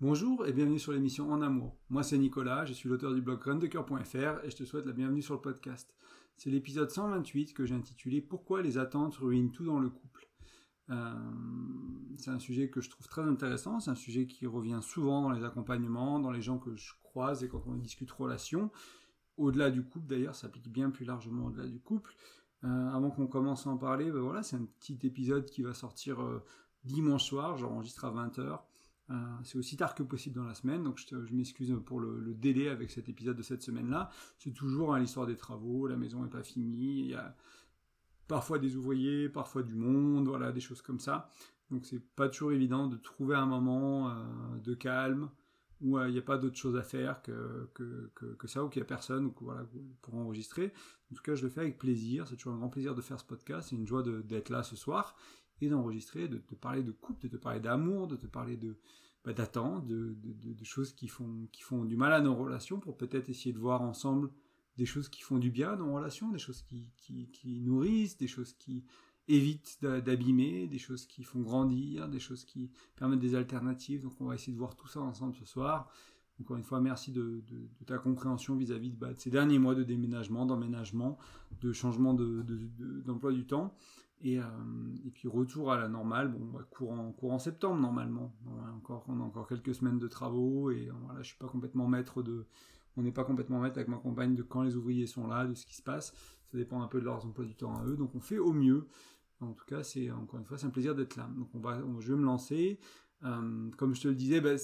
Bonjour et bienvenue sur l'émission En Amour. Moi c'est Nicolas, je suis l'auteur du blog rundecoeur.fr et je te souhaite la bienvenue sur le podcast. C'est l'épisode 128 que j'ai intitulé Pourquoi les attentes ruinent tout dans le couple. Euh, c'est un sujet que je trouve très intéressant, c'est un sujet qui revient souvent dans les accompagnements, dans les gens que je croise et quand on discute relations. Au-delà du couple d'ailleurs, ça s'applique bien plus largement au-delà du couple. Euh, avant qu'on commence à en parler, ben voilà, c'est un petit épisode qui va sortir euh, dimanche soir, j'enregistre à 20h. Euh, c'est aussi tard que possible dans la semaine, donc je, m'excuse pour le, délai avec cet épisode de cette semaine-là. C'est toujours hein, l'histoire des travaux, la maison n'est pas finie, il y a parfois des ouvriers, parfois du monde, voilà, des choses comme ça. Donc c'est pas toujours évident de trouver un moment euh, de calme où euh, il n'y a pas d'autre chose à faire que, ça, ou qu'il n'y a personne ou pour enregistrer. En tout cas, je le fais avec plaisir. C'est toujours un grand plaisir de faire ce podcast. C'est une joie d'être là ce soir et d'enregistrer, de te parler de couple, de te parler d'amour, de te parler de bah, d'attente, de, de, choses qui font, qui font du mal à nos relations pour peut-être essayer de voir ensemble des choses qui font du bien à nos relations, des choses qui, qui, qui nourrissent, des choses qui évitent d'abîmer, des choses qui font grandir, des choses qui permettent des alternatives. Donc on va essayer de voir tout ça ensemble ce soir. Encore une fois, merci de, de, ta compréhension vis-à-vis bah, de, ces derniers mois de déménagement, d'emménagement, de changement d'emploi du temps. Et, euh, et, puis retour à la normale, bon, bah, courant, courant septembre normalement. On a, encore, encore quelques semaines de travaux et euh, voilà, je suis pas complètement maître de, on n'est pas complètement maître avec ma compagne de quand les ouvriers sont là, de ce qui se passe. Ça dépend un peu de leurs emplois du temps à eux, donc on fait au mieux. En tout cas, c'est encore une fois, c'est un plaisir d'être là. Donc on va, je vais me lancer. Euh, comme je te le disais, bah,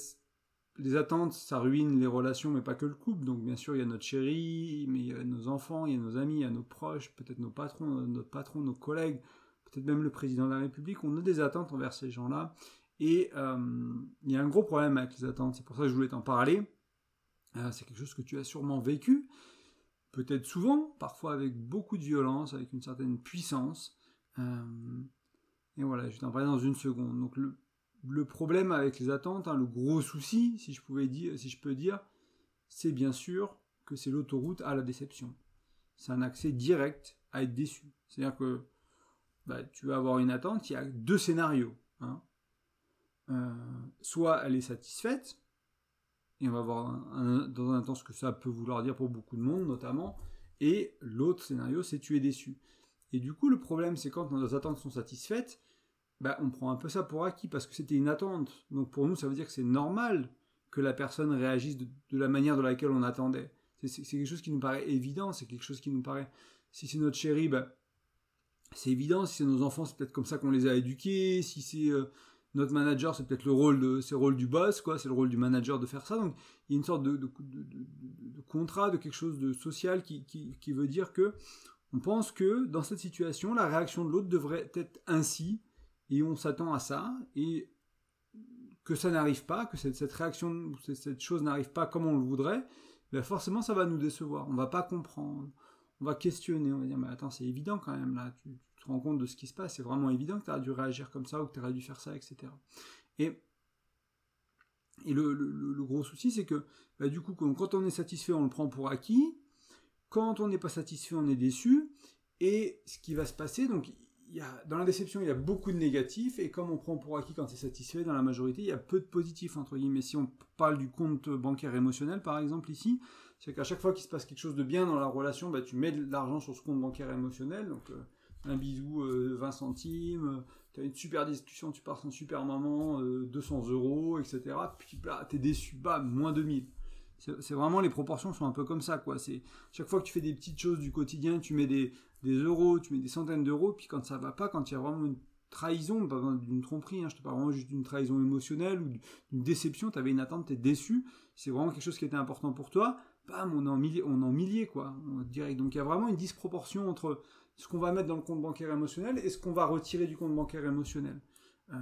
les attentes, ça ruine les relations, mais pas que le couple. Donc bien sûr, il y a notre chérie, mais il y a nos enfants, il y a nos amis, il y a nos proches, peut-être nos patrons, notre patron, nos collègues peut-être même le président de la République, on a des attentes envers ces gens-là. Et euh, il y a un gros problème avec les attentes, c'est pour ça que je voulais t'en parler. Euh, c'est quelque chose que tu as sûrement vécu, peut-être souvent, parfois avec beaucoup de violence, avec une certaine puissance. Euh, et voilà, je vais t'en parler dans une seconde. Donc le, problème avec les attentes, hein, le gros souci, si je pouvais dire, si je peux dire, c'est bien sûr que c'est l'autoroute à la déception. C'est un accès direct à être déçu. C'est-à-dire que bah, tu vas avoir une attente, il y a deux scénarios. Hein. Euh, soit elle est satisfaite, et on va voir dans un temps ce que ça peut vouloir dire pour beaucoup de monde notamment, et l'autre scénario c'est tu es déçu. Et du coup le problème c'est quand nos attentes sont satisfaites, bah, on prend un peu ça pour acquis parce que c'était une attente. Donc pour nous ça veut dire que c'est normal que la personne réagisse de, la manière de laquelle on attendait. C'est quelque chose qui nous paraît évident, c'est quelque chose qui nous paraît... Si c'est notre chérie, bah, c'est évident, si c'est nos enfants, c'est peut-être comme ça qu'on les a éduqués, si c'est euh, notre manager, c'est peut-être le rôle de, c'est le rôle du boss, quoi, c'est le rôle du manager de faire ça. Donc, il y a une sorte de, contrat, de quelque chose de social qui, veut dire que on pense que dans cette situation, la réaction de l'autre devrait être ainsi, et on s'attend à ça, et que ça n'arrive pas, que cette, cette réaction, cette chose n'arrive pas comme on le voudrait, ben forcément ça va nous décevoir. On va pas comprendre on va questionner, on va dire, mais attends, c'est évident quand même, là, tu, te rends compte de ce qui se passe, c'est vraiment évident que tu as dû réagir comme ça, ou que tu aurais dû faire ça, etc. Et, et le, gros souci, c'est que, bah, du coup, quand on est satisfait, on le prend pour acquis, quand on n'est pas satisfait, on est déçu, et ce qui va se passer, donc, y a, dans la déception, il y a beaucoup de négatifs, et comme on prend pour acquis quand c'est satisfait, dans la majorité, il y a peu de positifs, entre guillemets. Si on parle du compte bancaire émotionnel, par exemple, ici, c'est qu'à chaque fois qu'il se passe quelque chose de bien dans la relation, bah, tu mets de l'argent sur ce compte bancaire émotionnel, donc euh, un bisou, 20 euh, centimes, euh, tu as une super discussion, tu pars un super moment, 200 euros, etc. Puis bah, es déçu, bam, moins 2000. C'est vraiment les proportions sont un peu comme ça, quoi. C'est chaque fois que tu fais des petites choses du quotidien, tu mets des, des euros, tu mets des centaines d'euros, puis quand ça va pas, quand il y a vraiment une trahison, pas d'une tromperie, hein, je te parle vraiment juste d'une trahison émotionnelle ou d'une déception, tu avais une attente, tu es déçu, c'est vraiment quelque chose qui était important pour toi, bam, on est en milliers, on en milliers, quoi, direct. Donc il y a vraiment une disproportion entre ce qu'on va mettre dans le compte bancaire émotionnel et ce qu'on va retirer du compte bancaire émotionnel. Euh,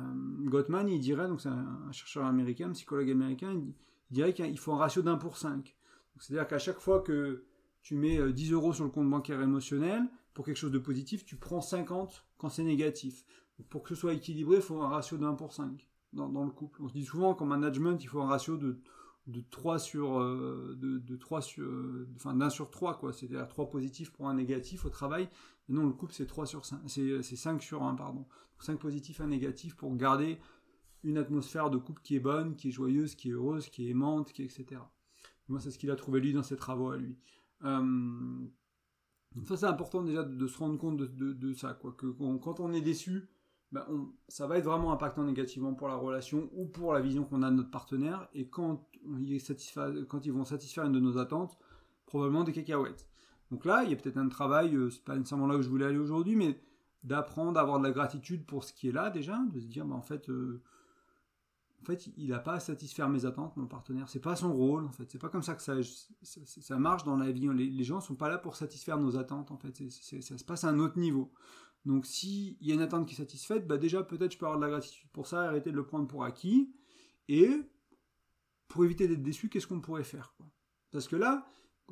Gottman, il dirait, donc c'est un, chercheur américain, psychologue américain, il, dirait qu'il faut un ratio d'un pour cinq. C'est-à-dire qu'à chaque fois que tu mets 10 euh, euros sur le compte bancaire émotionnel, pour quelque chose de positif, tu prends 50 quand c'est négatif. pour que ce soit équilibré, il faut un ratio d'un pour cinq dans, dans le couple. On se dit souvent qu'en management, il faut un ratio de de 3 sur euh, de, de 3 sur enfin d'un sur 3 quoi c'est-à-dire 3 positifs pour un négatif au travail et non le couple c'est 3 sur 5 c'est c'est 5 sur 1 pardon 5 positifs un négatif pour garder une atmosphère de couple qui est bonne, qui est joyeuse, qui est heureuse, qui est aimante, qui etc. Moi, c'est ce qu'il a trouvé lui dans ses travaux à lui. Euh, ça, c'est important déjà de, se rendre compte de, ça, quoi. Que quand on est déçu, ben ça va être vraiment impactant négativement pour la relation ou pour la vision qu'on a de notre partenaire. Et quand, ils vont satisfaire une de nos attentes, probablement des cacahuètes. Donc là, il y a peut-être un travail, euh, c'est pas nécessairement là où je voulais aller aujourd'hui, mais d'apprendre à avoir de la gratitude pour ce qui est là déjà, de se dire, ben, en fait, euh, en fait, il n'a pas à satisfaire mes attentes, mon partenaire. C'est pas son rôle, en fait. C'est pas comme ça que ça, ça, marche dans la vie. Les, les, gens sont pas là pour satisfaire nos attentes, en fait. ça se passe à un autre niveau. Donc, s'il y a une attente qui est satisfaite, bah déjà, peut-être je peux avoir de la gratitude pour ça, arrêter de le prendre pour acquis. Et pour éviter d'être déçu, qu'est-ce qu'on pourrait faire Parce que là,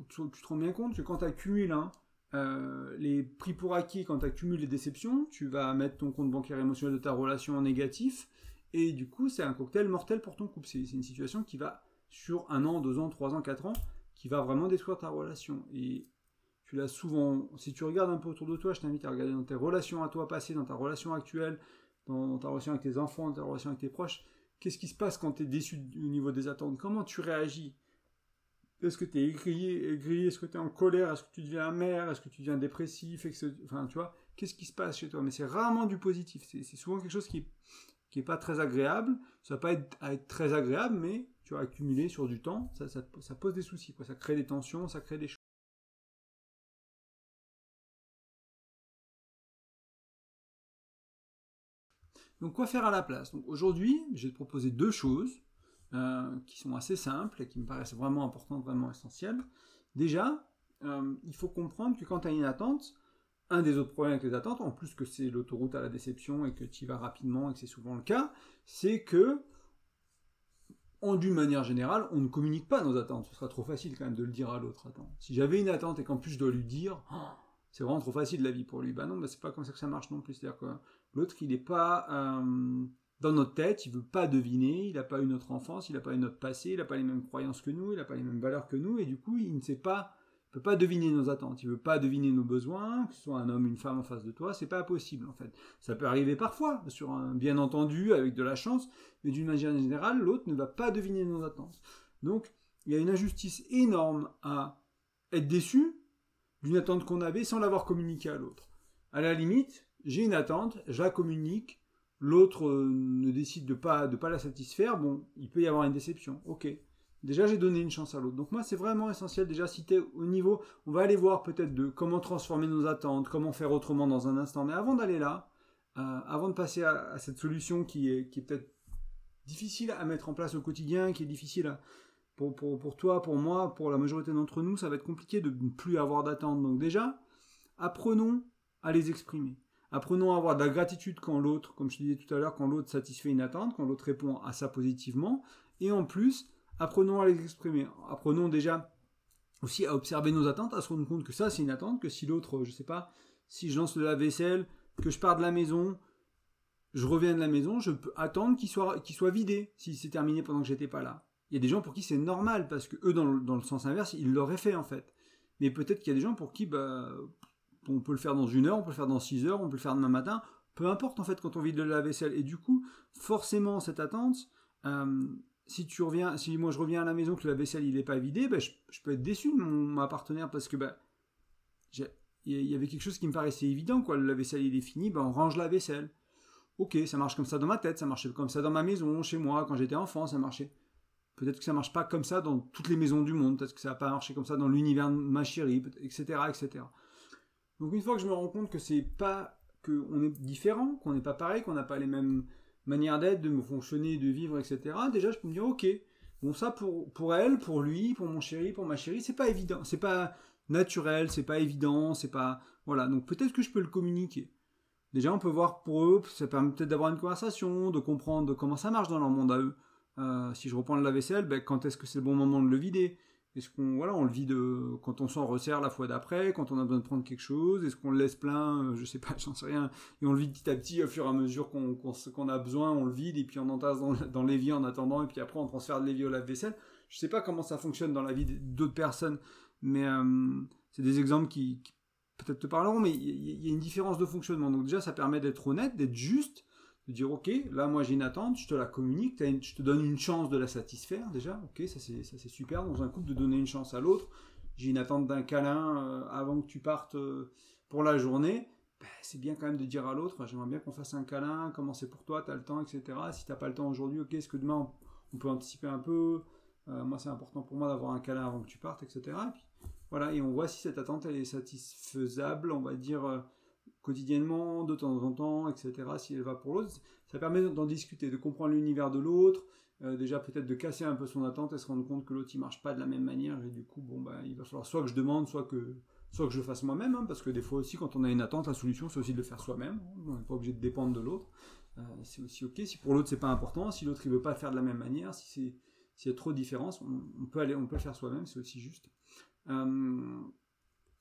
tu, te rends bien compte que quand tu accumules hein, euh, les prix pour acquis, quand tu accumules les déceptions, tu vas mettre ton compte bancaire émotionnel de ta relation en négatif et du coup, c'est un cocktail mortel pour ton couple. C'est une situation qui va, sur un an, deux ans, trois ans, quatre ans, qui va vraiment détruire ta relation. Tu l'as souvent, si tu regardes un peu autour de toi, je t'invite à regarder dans tes relations à toi passées, dans ta relation actuelle, dans, ta relation avec tes enfants, dans ta relation avec tes proches. Qu'est-ce qui se passe quand tu es déçu au niveau des attentes? Comment tu réagis? Est-ce que tu es aigri, Est-ce que tu es en colère? Est-ce que tu deviens amer? Est-ce que tu deviens dépressif? Enfin, tu vois, qu'est-ce qui se passe chez toi? Mais c'est rarement du positif. C'est souvent quelque chose qui, qui est pas très agréable. Ça va pas être, être très agréable, mais tu vas accumuler sur du temps, ça, pose des soucis, ça crée des tensions, ça crée des Donc quoi faire à la place? Aujourd'hui, je vais te proposer deux choses euh, qui sont assez simples et qui me paraissent vraiment importantes, vraiment essentielles. Déjà, euh, il faut comprendre que quand tu as une attente, un des autres problèmes avec les attentes, en plus que c'est l'autoroute à la déception et que tu y vas rapidement et que c'est souvent le cas, c'est que, en d'une manière générale, on ne communique pas nos attentes. Ce sera trop facile quand même de le dire à l'autre. Attends, si j'avais une attente et qu'en plus je dois lui dire, oh, c'est vraiment trop facile la vie pour lui. Bah non, bah c'est pas comme ça que ça marche non plus. C'est-à-dire que l'autre, il n'est pas euh, dans notre tête, il veut pas deviner, il n'a pas eu notre enfance, il n'a pas eu notre passé, il n'a pas les mêmes croyances que nous, il n'a pas les mêmes valeurs que nous, et du coup, il ne sait pas il peut pas deviner nos attentes, il veut pas deviner nos besoins, que ce soit un homme, une femme en face de toi, c'est pas possible en fait. Ça peut arriver parfois, bien entendu, avec de la chance, mais d'une manière générale, l'autre ne va pas deviner nos attentes. Donc, il y a une injustice énorme à être déçu d'une attente qu'on avait sans l'avoir communiquée à l'autre. À la limite, j'ai une attente, je la communique, l'autre euh, ne décide de pas de pas la satisfaire, bon, il peut y avoir une déception, ok. Déjà, j'ai donné une chance à l'autre. Donc moi, c'est vraiment essentiel déjà si tu au niveau, on va aller voir peut-être de comment transformer nos attentes, comment faire autrement dans un instant. Mais avant d'aller là, euh, avant de passer à, cette solution qui est, qui est peut-être difficile à mettre en place au quotidien, qui est difficile pour, pour, pour, toi, pour moi, pour la majorité d'entre nous, ça va être compliqué de ne plus avoir d'attentes. Donc déjà, apprenons à les exprimer. Apprenons à avoir de la gratitude quand l'autre, comme je disais tout à l'heure, quand l'autre satisfait une attente, quand l'autre répond à ça positivement. Et en plus, apprenons à les exprimer. Apprenons déjà aussi à observer nos attentes, à se rendre compte que ça c'est une attente, que si l'autre, je sais pas, si je lance de la vaisselle, que je pars de la maison, je reviens de la maison, je peux attendre qu'il soit, soit vidé si c'est terminé pendant que j'étais pas là. Il y a des gens pour qui c'est normal, parce que eux, dans le, dans le sens inverse, ils l'auraient fait en fait. Mais peut-être qu'il y a des gens pour qui, bah, on peut le faire dans une heure, on peut le faire dans six heures, on peut le faire demain matin, peu importe en fait quand on vide de la vaisselle. Et du coup, forcément, cette attente, euh, si tu reviens, si moi je reviens à la maison que la vaisselle il est pas vidé, ben, je, peux être déçu de mon, ma partenaire parce que ben, il y avait quelque chose qui me paraissait évident quoi. La vaisselle il est fini, ben on range la vaisselle. Ok, ça marche comme ça dans ma tête, ça marchait comme ça dans ma maison, chez moi, quand j'étais enfant, ça marchait. Peut-être que ça marche pas comme ça dans toutes les maisons du monde, peut-être que ça va pas marcher comme ça dans l'univers de ma chérie, etc., etc. Donc une fois que je me rends compte que c'est pas que on est différent, qu'on n'est pas pareil, qu'on n'a pas les mêmes manière d'être, de me fonctionner, de vivre, etc. Déjà, je peux me dire, ok, bon, ça pour, pour elle, pour lui, pour mon chéri, pour ma chérie, c'est pas évident, c'est pas naturel, c'est pas évident, c'est pas. Voilà, donc peut-être que je peux le communiquer. Déjà, on peut voir pour eux, ça permet peut-être d'avoir une conversation, de comprendre comment ça marche dans leur monde à eux. Euh, si je reprends le lave-vaisselle, ben, quand est-ce que c'est le bon moment de le vider? Est-ce qu'on voilà, on le vide quand on s'en resserre la fois d'après, quand on a besoin de prendre quelque chose Est-ce qu'on le laisse plein euh, Je sais pas, j'en sais rien. Et on le vide petit à petit au fur et à mesure qu'on a besoin, on le vide et puis on entasse dans, dans l'évier en attendant et puis après on transfère de l'évier au lave-vaisselle. Je sais pas comment ça fonctionne dans la vie d'autres personnes, mais euh, c'est des exemples qui, qui peut-être te parleront, mais il y, y, a une différence de fonctionnement. Donc déjà, ça permet d'être honnête, d'être juste, de dire ok, là moi j'ai une attente, je te la communique, je te donne une chance de la satisfaire déjà, ok, ça c'est super dans un couple de donner une chance à l'autre. J'ai une attente d'un câlin euh, avant que tu partes euh, pour la journée. Ben, c'est bien quand même de dire à l'autre, j'aimerais bien qu'on fasse un câlin, comment c'est pour toi, tu as le temps, etc. Si t'as pas le temps aujourd'hui, ok, est-ce que demain on, peut anticiper un peu? Euh, Moi c'est important pour moi d'avoir un câlin avant que tu partes, etc. Et puis, voilà, et on voit si cette attente elle est satisfaisable, on va dire quotidiennement, de temps en temps, etc., si elle va pour l'autre. Ça permet d'en discuter, de comprendre l'univers de l'autre, euh, déjà peut-être de casser un peu son attente et se rendre compte que l'autre il marche pas de la même manière et du coup bon bah il va falloir soit que je demande soit que soit que je fasse moi-même hein, parce que des fois aussi quand on a une attente la solution c'est aussi de le faire soi-même on n'est pas obligé de dépendre de l'autre euh, c'est aussi ok si pour l'autre c'est pas important si l'autre il veut pas faire de la même manière si c'est s'il y a trop de différences on, peut aller on peut le faire soi-même c'est aussi juste euh,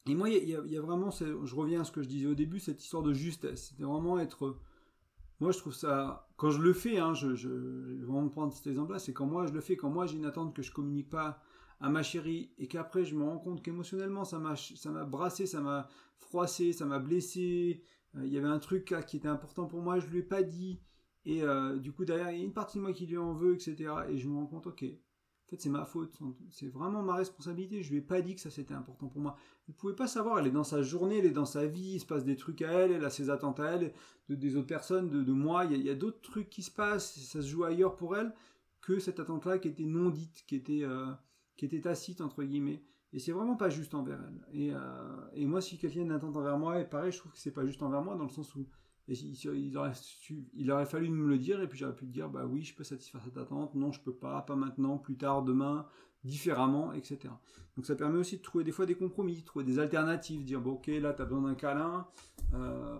et moi, il y, a vraiment, je reviens à ce que je disais au début, cette histoire de justesse. C'était vraiment être. Moi, je trouve ça. Quand je le fais, hein, je, je, vais vraiment prendre cet exemple-là, c'est quand moi je le fais, quand moi j'ai une attente que je communique pas à ma chérie et qu'après je me rends compte qu'émotionnellement ça m'a ça m'a brassé, ça m'a froissé, ça m'a blessé. Euh, il y avait un truc qui était important pour moi, je lui ai pas dit. Et euh, du coup derrière il y a une partie de moi qui lui en veut, etc. Et je me rends compte, ok, en fait, c'est ma faute. C'est vraiment ma responsabilité. Je lui ai pas dit que ça c'était important pour moi. Vous pouvez pas savoir. Elle est dans sa journée, elle est dans sa vie. Il se passe des trucs à elle. Elle a ses attentes à elle, de, des autres personnes, de, moi. Il y a, d'autres trucs qui se passent. Ça se joue ailleurs pour elle que cette attente-là qui était non dite, qui était, euh, qui était tacite entre guillemets. Et c'est vraiment pas juste envers elle. Et, euh, et moi, si quelqu'un a une attente envers moi, et pareil, je trouve que c'est pas juste envers moi dans le sens où il, aurait fallu me le dire et puis j'aurais pu dire bah oui je peux satisfaire cette attente, non je peux pas, pas maintenant, plus tard, demain, différemment, etc. Donc ça permet aussi de trouver des fois des compromis, trouver des alternatives, dire bon ok là tu as besoin d'un câlin, euh,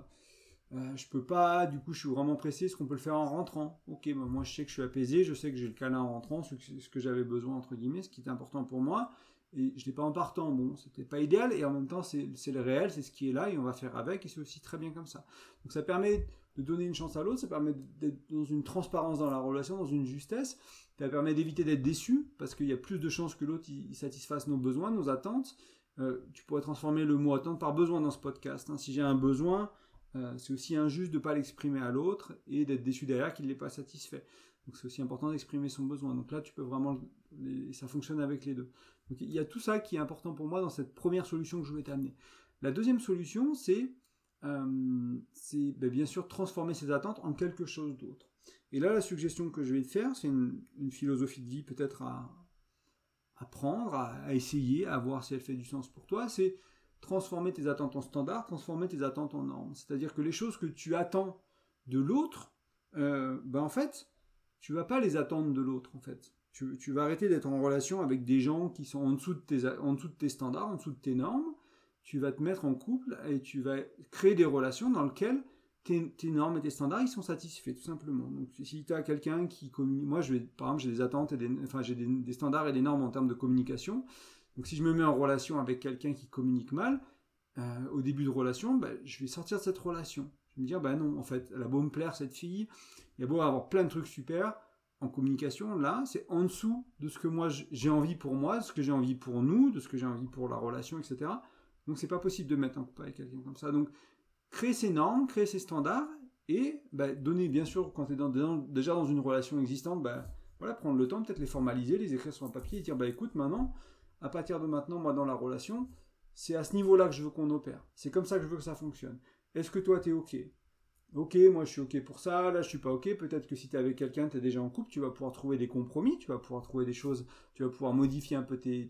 euh, je peux pas, du coup je suis vraiment pressé, est-ce qu'on peut le faire en rentrant? Ok, bah, moi je sais que je suis apaisé, je sais que j'ai le câlin en rentrant, ce que j'avais besoin entre guillemets, ce qui est important pour moi, et je l'ai pas en partant. Bon, c'était pas idéal, et en même temps, c'est le réel, c'est ce qui est là, et on va faire avec, et c'est aussi très bien comme ça. Donc ça permet de donner une chance à l'autre, ça permet d'être dans une transparence dans la relation, dans une justesse, ça permet d'éviter d'être déçu, parce qu'il y a plus de chances que l'autre il, satisfasse nos besoins, nos attentes. Euh, tu pourrais transformer le mot attente par besoin dans ce podcast. Hein. Si j'ai un besoin, euh, c'est aussi injuste de ne pas l'exprimer à l'autre et d'être déçu derrière qu'il ne l'ait pas satisfait. C'est aussi important d'exprimer son besoin. Donc là, tu peux vraiment, ça fonctionne avec les deux. Donc il y a tout ça qui est important pour moi dans cette première solution que je voulais t'amener. La deuxième solution, c'est euh, ben, bien sûr transformer ses attentes en quelque chose d'autre. Et là, la suggestion que je vais te faire, c'est une, philosophie de vie peut-être à, à, prendre, à, essayer, à voir si elle fait du sens pour toi. C'est transformer tes attentes en standards, transformer tes attentes en normes. C'est-à-dire que les choses que tu attends de l'autre, euh, ben en fait, tu vas pas les attendre de l'autre en fait. Tu, vas arrêter d'être en relation avec des gens qui sont en dessous, de tes, en dessous de tes standards, en dessous de tes normes. Tu vas te mettre en couple et tu vas créer des relations dans lesquelles tes, normes et tes standards ils sont satisfaits tout simplement. Donc si tu as quelqu'un qui communique, moi je vais, par exemple j'ai des attentes et des, enfin j'ai des, standards et des normes en termes de communication. Donc si je me mets en relation avec quelqu'un qui communique mal, euh, au début de relation, ben, je vais sortir de cette relation. Je vais me dire, bah non, en fait, elle a beau me plaire cette fille, il y a beau avoir plein de trucs super, en communication, là, c'est en dessous de ce que moi j'ai envie pour moi, de ce que j'ai envie pour nous, de ce que j'ai envie pour la relation, etc. Donc c'est pas possible de mettre en couple avec quelqu'un comme ça. Donc créer ces normes, créer ces standards et bah, donner, bien sûr, quand tu es déjà dans une relation existante, bah, voilà, prendre le temps, peut-être les formaliser, les écrire sur un papier et dire bah écoute, maintenant, à partir de maintenant, moi dans la relation, c'est à ce niveau-là que je veux qu'on opère. C'est comme ça que je veux que ça fonctionne. Est-ce que toi tu es OK? Ok, moi je suis ok pour ça, là je suis pas ok. Peut-être que si tu es avec quelqu'un, tu es déjà en couple, tu vas pouvoir trouver des compromis, tu vas pouvoir trouver des choses, tu vas pouvoir modifier un peu tes,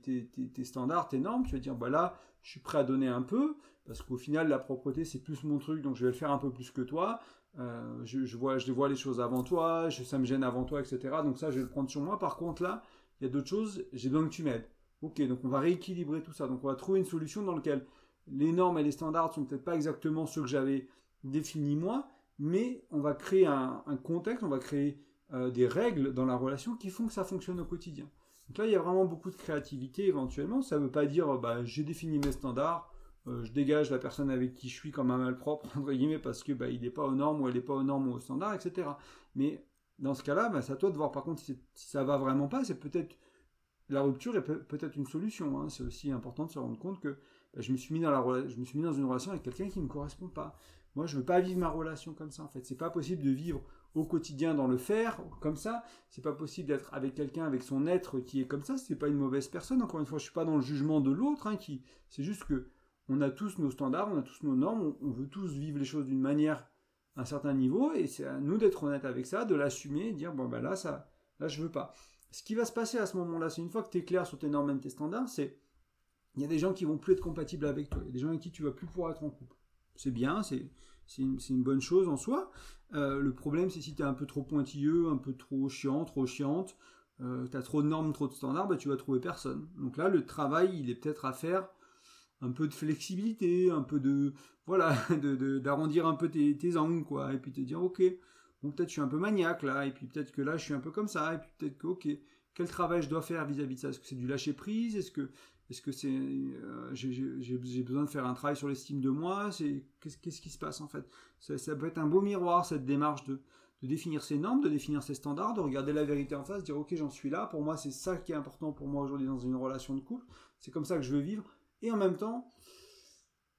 standards, tes normes. Tu vas dire, bah là, je suis prêt à donner un peu, parce qu'au final, la propreté c'est plus mon truc, donc je vais le faire un peu plus que toi. Euh, je, vois, je vois les choses avant toi, ça me gêne avant toi, etc. Donc ça, je vais le prendre sur moi. Par contre, là, il y a d'autres choses, j'ai besoin que tu m'aides. Ok, donc on va rééquilibrer tout ça. Donc on va trouver une solution dans laquelle les normes et les standards sont peut-être pas exactement ceux que j'avais définis-moi, mais on va créer un, contexte, on va créer euh, des règles dans la relation qui font que ça fonctionne au quotidien. Donc là, il y a vraiment beaucoup de créativité éventuellement. Ça ne veut pas dire bah, j'ai défini mes standards, euh, je dégage la personne avec qui je suis comme un malpropre, entre guillemets, parce que bah, n'est pas aux normes ou elle n'est pas aux normes ou aux standards, etc. Mais dans ce cas-là, bah, c'est à toi de voir par contre si, ça va vraiment pas. C'est peut-être la rupture est peut-être une solution. Hein. C'est aussi important de se rendre compte que bah, je, me suis mis dans la, je me suis mis dans une relation avec quelqu'un qui ne me correspond pas. Moi, je veux pas vivre ma relation comme ça, en fait. C'est pas possible de vivre au quotidien dans le faire comme ça. C'est pas possible d'être avec quelqu'un avec son être qui est comme ça. C'est pas une mauvaise personne. Encore une fois, je suis pas dans le jugement de l'autre. Hein, c'est juste que on a tous nos standards, on a tous nos normes, on, veut tous vivre les choses d'une manière, à un certain niveau, et c'est à nous d'être honnête avec ça, de l'assumer, dire bon ben là ça, là je veux pas. Ce qui va se passer à ce moment-là, c'est une fois que tu es clair sur tes normes et tes standards, c'est il y a des gens qui vont plus être compatibles avec toi, il y a des gens avec qui tu vas plus pouvoir être en couple. C'est bien, c'est c'est une, bonne chose en soi. Euh, le problème, c'est si tu es un peu trop pointilleux, un peu trop chiant, trop chiante, euh, tu as trop de normes, trop de standards, bah, tu vas trouver personne. Donc là, le travail, il est peut-être à faire un peu de flexibilité, un peu de voilà, d'arrondir un peu tes, tes, angles, quoi, et puis te dire ok, bon peut-être je suis un peu maniaque là, et puis peut-être que là je suis un peu comme ça, et puis peut-être que ok, quel travail je dois faire vis-à-vis de ça? Est-ce que c'est du lâcher prise Est-ce que est-ce que c'est euh, j'ai besoin de faire un travail sur l'estime de moi? C'est qu'est-ce qui se passe en fait? Ça, peut être un beau miroir cette démarche de, de définir ses normes, de définir ses standards, de regarder la vérité en face, dire ok j'en suis là. Pour moi c'est ça qui est important pour moi aujourd'hui dans une relation de couple. C'est comme ça que je veux vivre. Et en même temps,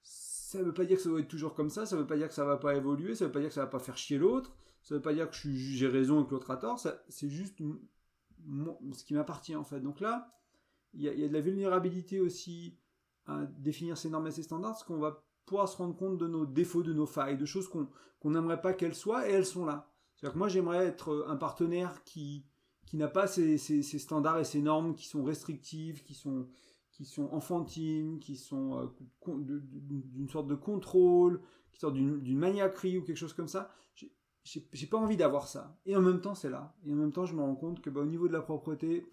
ça ne veut pas dire que ça doit être toujours comme ça. Ça ne veut pas dire que ça va pas évoluer. Ça ne veut pas dire que ça va pas faire chier l'autre. Ça ne veut pas dire que j'ai raison et que l'autre a tort. C'est juste ce qui m'appartient en fait. Donc là il y, a, de la vulnérabilité aussi à définir ses normes et ses standards, parce qu'on va pouvoir se rendre compte de nos défauts, de nos failles, de choses qu'on n'aimerait pas qu'elles soient, et elles sont là. C'est-à-dire que moi, j'aimerais être un partenaire qui, qui n'a pas ces, ces, standards et ces normes qui sont restrictives, qui sont, qui sont enfantines, qui sont euh, d'une sorte de contrôle, qui sortent d'une maniaquerie ou quelque chose comme ça. J'ai pas envie d'avoir ça. Et en même temps, c'est là. Et en même temps, je me rends compte que bah, au niveau de la propreté,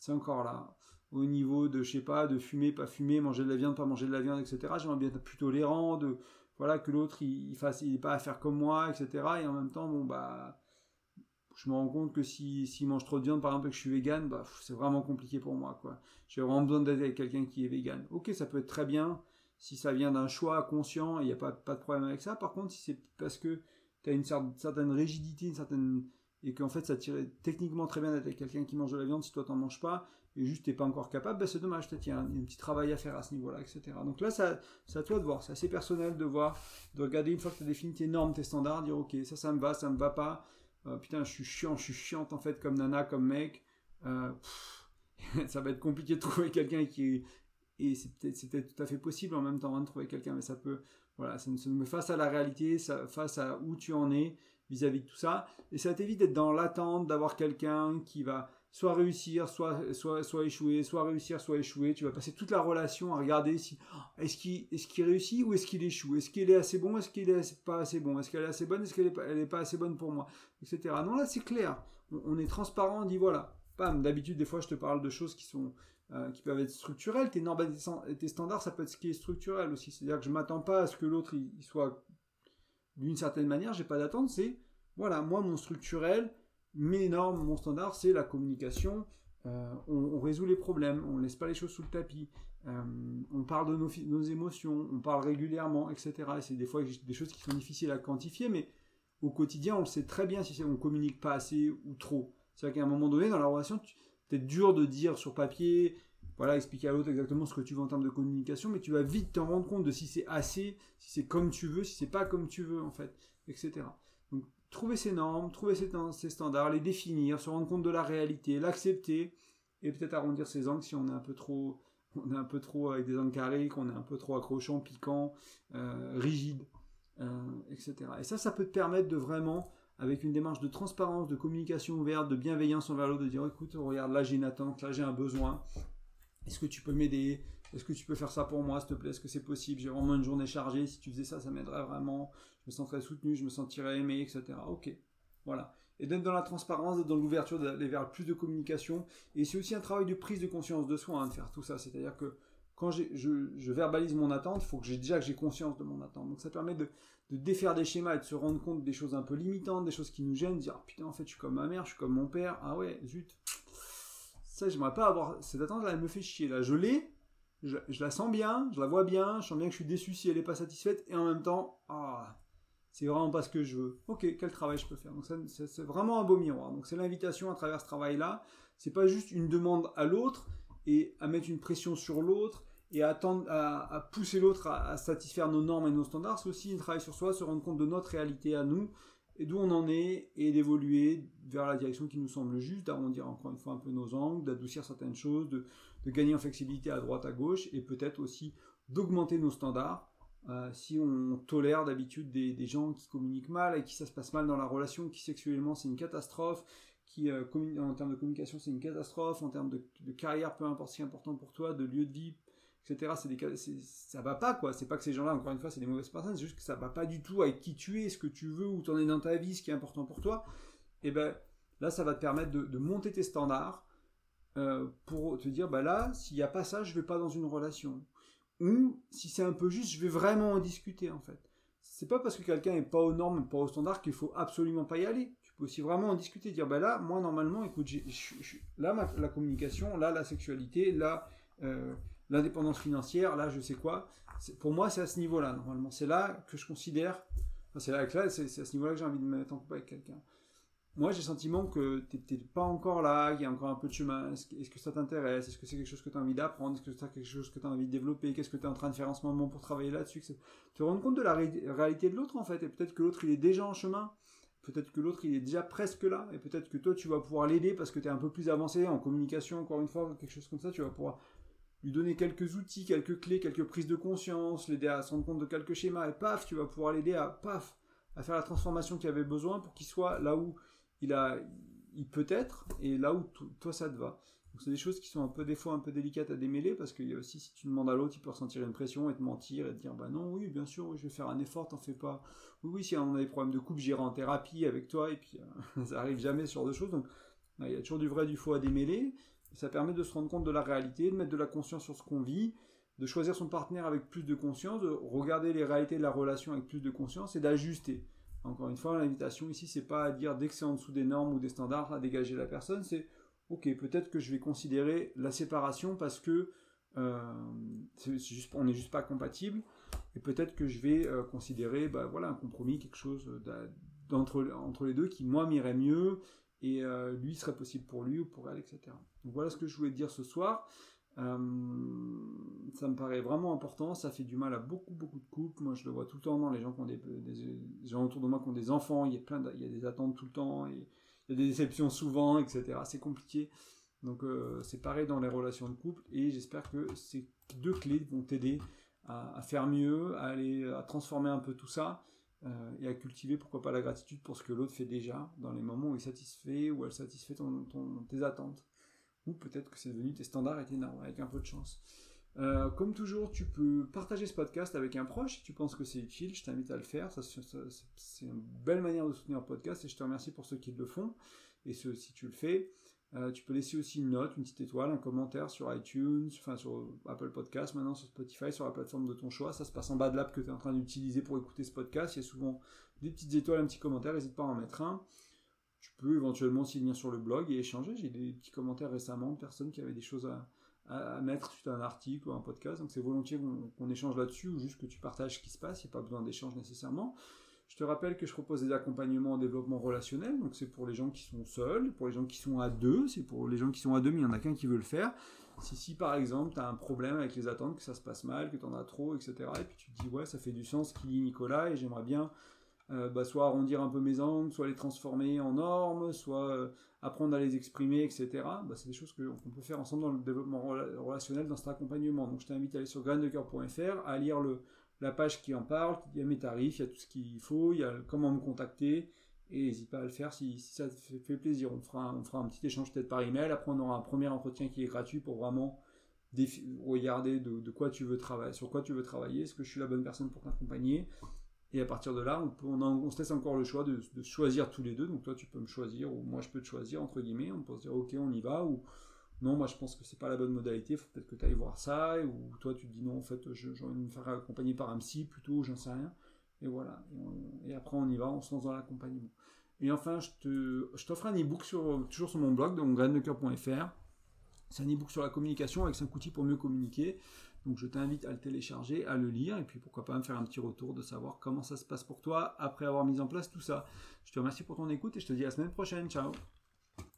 c'est encore là. Au niveau de, je sais pas, de fumer, pas fumer, manger de la viande, pas manger de la viande, etc. J'aimerais bien être plus tolérant, de, voilà, que l'autre, il, fasse, il pas à faire comme moi, etc. Et en même temps, bon, bah, je me rends compte que si, s'il mange trop de viande, par exemple, et que je suis vegan, bah, c'est vraiment compliqué pour moi, quoi. J'ai vraiment besoin d'être avec quelqu'un qui est vegan. Ok, ça peut être très bien si ça vient d'un choix conscient, il n'y a pas, pas de problème avec ça. Par contre, si c'est parce que tu as une certaine rigidité, une certaine et qu'en fait ça tirait techniquement très bien d'être quelqu'un qui mange de la viande si toi t'en manges pas et juste t'es pas encore capable, ben c'est dommage, il y a un, petit travail à faire à ce niveau-là, etc. Donc là, c'est à toi de voir, c'est assez personnel de voir, de regarder une fois que tu as défini tes normes, tes standards, dire ok, ça, ça me va, ça me va pas, euh, putain, je suis chiant, je suis chiante en fait comme nana, comme mec, euh, ça va être compliqué de trouver quelqu'un qui et c'est peut-être, tout à fait possible en même temps hein, de trouver quelqu'un, mais ça peut, voilà, ça, ça face à la réalité, face à où tu en es vis-à-vis de tout ça, et ça t'évite d'être dans l'attente d'avoir quelqu'un qui va soit réussir, soit, soit, soit échouer, soit réussir, soit échouer. Tu vas passer toute la relation à regarder si est-ce qu'il est qu'il réussit ou est-ce qu'il échoue, est-ce qu'il est assez bon, est-ce qu'il est pas assez bon, est-ce qu'elle est assez bonne, est-ce qu'elle est, pas, elle pas assez bonne pour moi, etc. Non là c'est clair, on, est transparent, on dit voilà. Pam, d'habitude des fois je te parle de choses qui sont euh, qui peuvent être structurelles. Tes normes et tes standards, ça peut être ce qui est structurel aussi. C'est-à-dire que je m'attends pas à ce que l'autre il, soit d'une certaine manière, j'ai pas d'attente. C'est voilà, moi mon structurel, mes normes, mon standard, c'est la communication. Euh, on, résout les problèmes, on ne laisse pas les choses sous le tapis, euh, on parle de nos, émotions, on parle régulièrement, etc. c'est des fois des choses qui sont difficiles à quantifier, mais au quotidien, on le sait très bien si on communique pas assez ou trop. C'est-à-dire qu'à un moment donné, dans la relation, c'est dur de dire sur papier, voilà, expliquer à l'autre exactement ce que tu veux en termes de communication, mais tu vas vite t'en rendre compte de si c'est assez, si c'est comme tu veux, si c'est pas comme tu veux, en fait, etc. Donc, trouver ses normes, trouver ses, standards, les définir, se rendre compte de la réalité, l'accepter, et peut-être arrondir ses angles si on est un peu trop, on est un peu trop avec des angles carrés, qu'on est un peu trop accrochant, piquant, euh, rigide, euh, etc. Et ça, ça peut te permettre de vraiment, avec une démarche de transparence, de communication ouverte, de bienveillance envers l'autre, de dire écoute, regarde, là j'ai une attente, là j'ai un besoin, est-ce que tu peux m'aider? Est-ce que tu peux faire ça pour moi, s'il te plaît? Est-ce que c'est possible? J'ai vraiment une journée chargée. Si tu faisais ça, ça m'aiderait vraiment. Je me sentirais soutenu, je me sentirais aimé, etc. Ok. Voilà. Et d'être dans la transparence, d'être dans l'ouverture, d'aller vers plus de communication. Et c'est aussi un travail de prise de conscience de soi, hein, de faire tout ça. C'est-à-dire que quand je, verbalise mon attente, il faut que j'ai déjà que j'ai conscience de mon attente. Donc ça permet de, de, défaire des schémas et de se rendre compte des choses un peu limitantes, des choses qui nous gênent, de dire ah, putain en fait je suis comme ma mère, je suis comme mon père, ah ouais zut, j'aimerais pas avoir cette attente-là, elle me fait chier. Là, je l'ai, je, la sens bien, je la vois bien, je sens bien que je suis déçu si elle n'est pas satisfaite, et en même temps, ah, c'est vraiment pas ce que je veux. Ok, quel travail je peux faire? Donc, c'est vraiment un beau miroir. Donc, c'est l'invitation à travers ce travail-là. C'est pas juste une demande à l'autre et à mettre une pression sur l'autre et à, attendre, à, pousser l'autre à, satisfaire nos normes et nos standards. C'est aussi un travail sur soi, se rendre compte de notre réalité à nous et d'où on en est et d'évoluer vers la direction qui nous semble juste, d'arrondir encore une fois un peu nos angles, d'adoucir certaines choses, de, gagner en flexibilité à droite, à gauche et peut-être aussi d'augmenter nos standards. Euh, si on tolère d'habitude des, gens qui communiquent mal et qui ça se passe mal dans la relation, qui sexuellement c'est une catastrophe, qui euh, en termes de communication c'est une catastrophe, en termes de, de, carrière peu importe si important pour toi, de lieu de vie etc. C'est des, ça va pas, quoi. C'est pas que ces gens-là, encore une fois, c'est des mauvaises personnes, c'est juste que ça va pas du tout avec qui tu es, ce que tu veux, où tu en es dans ta vie, ce qui est important pour toi. Et ben là, ça va te permettre de, monter tes standards euh, pour te dire, bah là, s'il n'y a pas ça, je vais pas dans une relation. Ou si c'est un peu juste, je vais vraiment en discuter, en fait. C'est pas parce que quelqu'un est pas aux normes, pas aux standards qu'il faut absolument pas y aller. Tu peux aussi vraiment en discuter, dire, bah là, moi, normalement, écoute, là, la communication, là, la sexualité, là, euh, l'indépendance financière, là, je sais quoi. Pour moi, c'est à ce niveau-là, normalement. C'est là que je considère, c'est là, c'est à ce niveau-là que j'ai envie de me mettre en couple avec quelqu'un. Moi, j'ai le sentiment que tu n'es pas encore là, qu'il y a encore un peu de chemin. Est-ce que, ça t'intéresse? Est-ce que c'est quelque chose que tu as envie d'apprendre? Est-ce que c'est quelque chose que tu as envie de développer? Qu'est-ce que tu es en train de faire en ce moment pour travailler là-dessus? Te rendre compte de la réalité de l'autre, en fait? Et peut-être que l'autre, il est déjà en chemin. Peut-être que l'autre, il est déjà presque là. Et peut-être que toi, tu vas pouvoir l'aider parce que tu es un peu plus avancé en communication, encore une fois, quelque chose comme ça. Tu vas pouvoir lui donner quelques outils, quelques clés, quelques prises de conscience, l'aider à se rendre compte de quelques schémas, et paf, tu vas pouvoir l'aider à, paf, à faire la transformation qu'il avait besoin pour qu'il soit là où il, a, peut être, et là où toi ça te va. Donc c'est des choses qui sont un peu des fois un peu délicates à démêler, parce qu'il y a aussi, si tu demandes à l'autre, il peut ressentir une pression et te mentir, et te dire, bah non, oui, bien sûr, je vais faire un effort, t'en fais pas. Oui, oui, si on a des problèmes de couple, j'irai en thérapie avec toi, et puis euh, ça arrive jamais ce genre de choses, donc il y a toujours du vrai, du faux à démêler, ça permet de se rendre compte de la réalité, de mettre de la conscience sur ce qu'on vit, de choisir son partenaire avec plus de conscience, de regarder les réalités de la relation avec plus de conscience et d'ajuster. Encore une fois, l'invitation ici, c'est pas à dire dès que c'est en dessous des normes ou des standards à dégager la personne, c'est ok, peut-être que je vais considérer la séparation parce que euh, juste, on n'est juste pas compatible, et peut-être que je vais euh, considérer bah, voilà, un compromis, quelque chose d'entre entre les deux qui, moi, m'irait mieux, et euh, lui serait possible pour lui ou pour elle, etc. Donc voilà ce que je voulais dire ce soir. Euh, ça me paraît vraiment important, ça fait du mal à beaucoup beaucoup de couples. Moi je le vois tout le temps dans les gens qui ont des, gens autour de moi qui ont des enfants, il y a plein il y a des attentes tout le temps, il y a des déceptions souvent, etc. C'est compliqué. Donc euh, c'est pareil dans les relations de couple et j'espère que ces deux clés vont t'aider à, à, faire mieux, à aller à transformer un peu tout ça euh, et à cultiver pourquoi pas la gratitude pour ce que l'autre fait déjà dans les moments où il satisfait ou elle satisfait ton, tes attentes ou peut-être que c'est devenu tes standards et tes normes avec un peu de chance euh, comme toujours, tu peux partager ce podcast avec un proche si tu penses que c'est utile. Je t'invite à le faire. C'est une belle manière de soutenir le podcast et je te remercie pour ceux qui le font. Et ce, si tu le fais, euh, tu peux laisser aussi une note, une petite étoile, un commentaire sur iTunes, enfin sur Apple Podcast, maintenant sur Spotify, sur la plateforme de ton choix. Ça se passe en bas de l'app que tu es en train d'utiliser pour écouter ce podcast. Il y a souvent des petites étoiles, un petit commentaire, n'hésite pas à en mettre un. Tu peux éventuellement aussi venir sur le blog et échanger. J'ai des petits commentaires récemment de personnes qui avaient des choses à, mettre suite à un article ou un podcast. Donc c'est volontiers qu'on échange là-dessus ou juste que tu partages ce qui se passe. Il n'y a pas besoin d'échange nécessairement. Je te rappelle que je propose des accompagnements en développement relationnel, donc c'est pour les gens qui sont seuls, pour les gens qui sont à deux, c'est pour les gens qui sont à deux, mais il n'y en a qu'un qui veut le faire. Si, si par exemple tu as un problème avec les attentes, que ça se passe mal, que tu en as trop, etc., et puis tu te dis ouais, ça fait du sens qui dit Nicolas, et j'aimerais bien euh, bah, soit arrondir un peu mes angles, soit les transformer en normes, soit euh, apprendre à les exprimer, etc. Bah, c'est des choses qu'on peut faire ensemble dans le développement relationnel, dans cet accompagnement. Donc je t'invite à aller sur graindecoeur.fr, à lire le, la page qui en parle, il y a mes tarifs, il y a tout ce qu'il faut, il y a comment me contacter, et n'hésite pas à le faire si, ça te fait plaisir. On fera, un petit échange peut-être par email, après on aura un premier entretien qui est gratuit pour vraiment regarder de, quoi tu veux travailler, sur quoi tu veux travailler, est-ce que je suis la bonne personne pour t'accompagner, et à partir de là, on, on, se laisse encore le choix de, de, choisir tous les deux, donc toi tu peux me choisir, ou moi je peux te choisir, entre guillemets, on peut se dire ok on y va, ou non, moi je pense que c'est pas la bonne modalité, faut peut-être que tu ailles voir ça, ou toi tu te dis non, en fait, j'ai envie de me faire accompagner par un psy plutôt, j'en sais rien. Et voilà. Et, après on y va, on se lance dans l'accompagnement. Et enfin, je, te, je t'offre un e-book toujours sur mon blog, donc graindecoeur.fr. C'est un e-book sur la communication avec 5 outils pour mieux communiquer. Donc je t'invite à le télécharger, à le lire, et puis pourquoi pas me faire un petit retour de savoir comment ça se passe pour toi après avoir mis en place tout ça. Je te remercie pour ton écoute et je te dis à la semaine prochaine. Ciao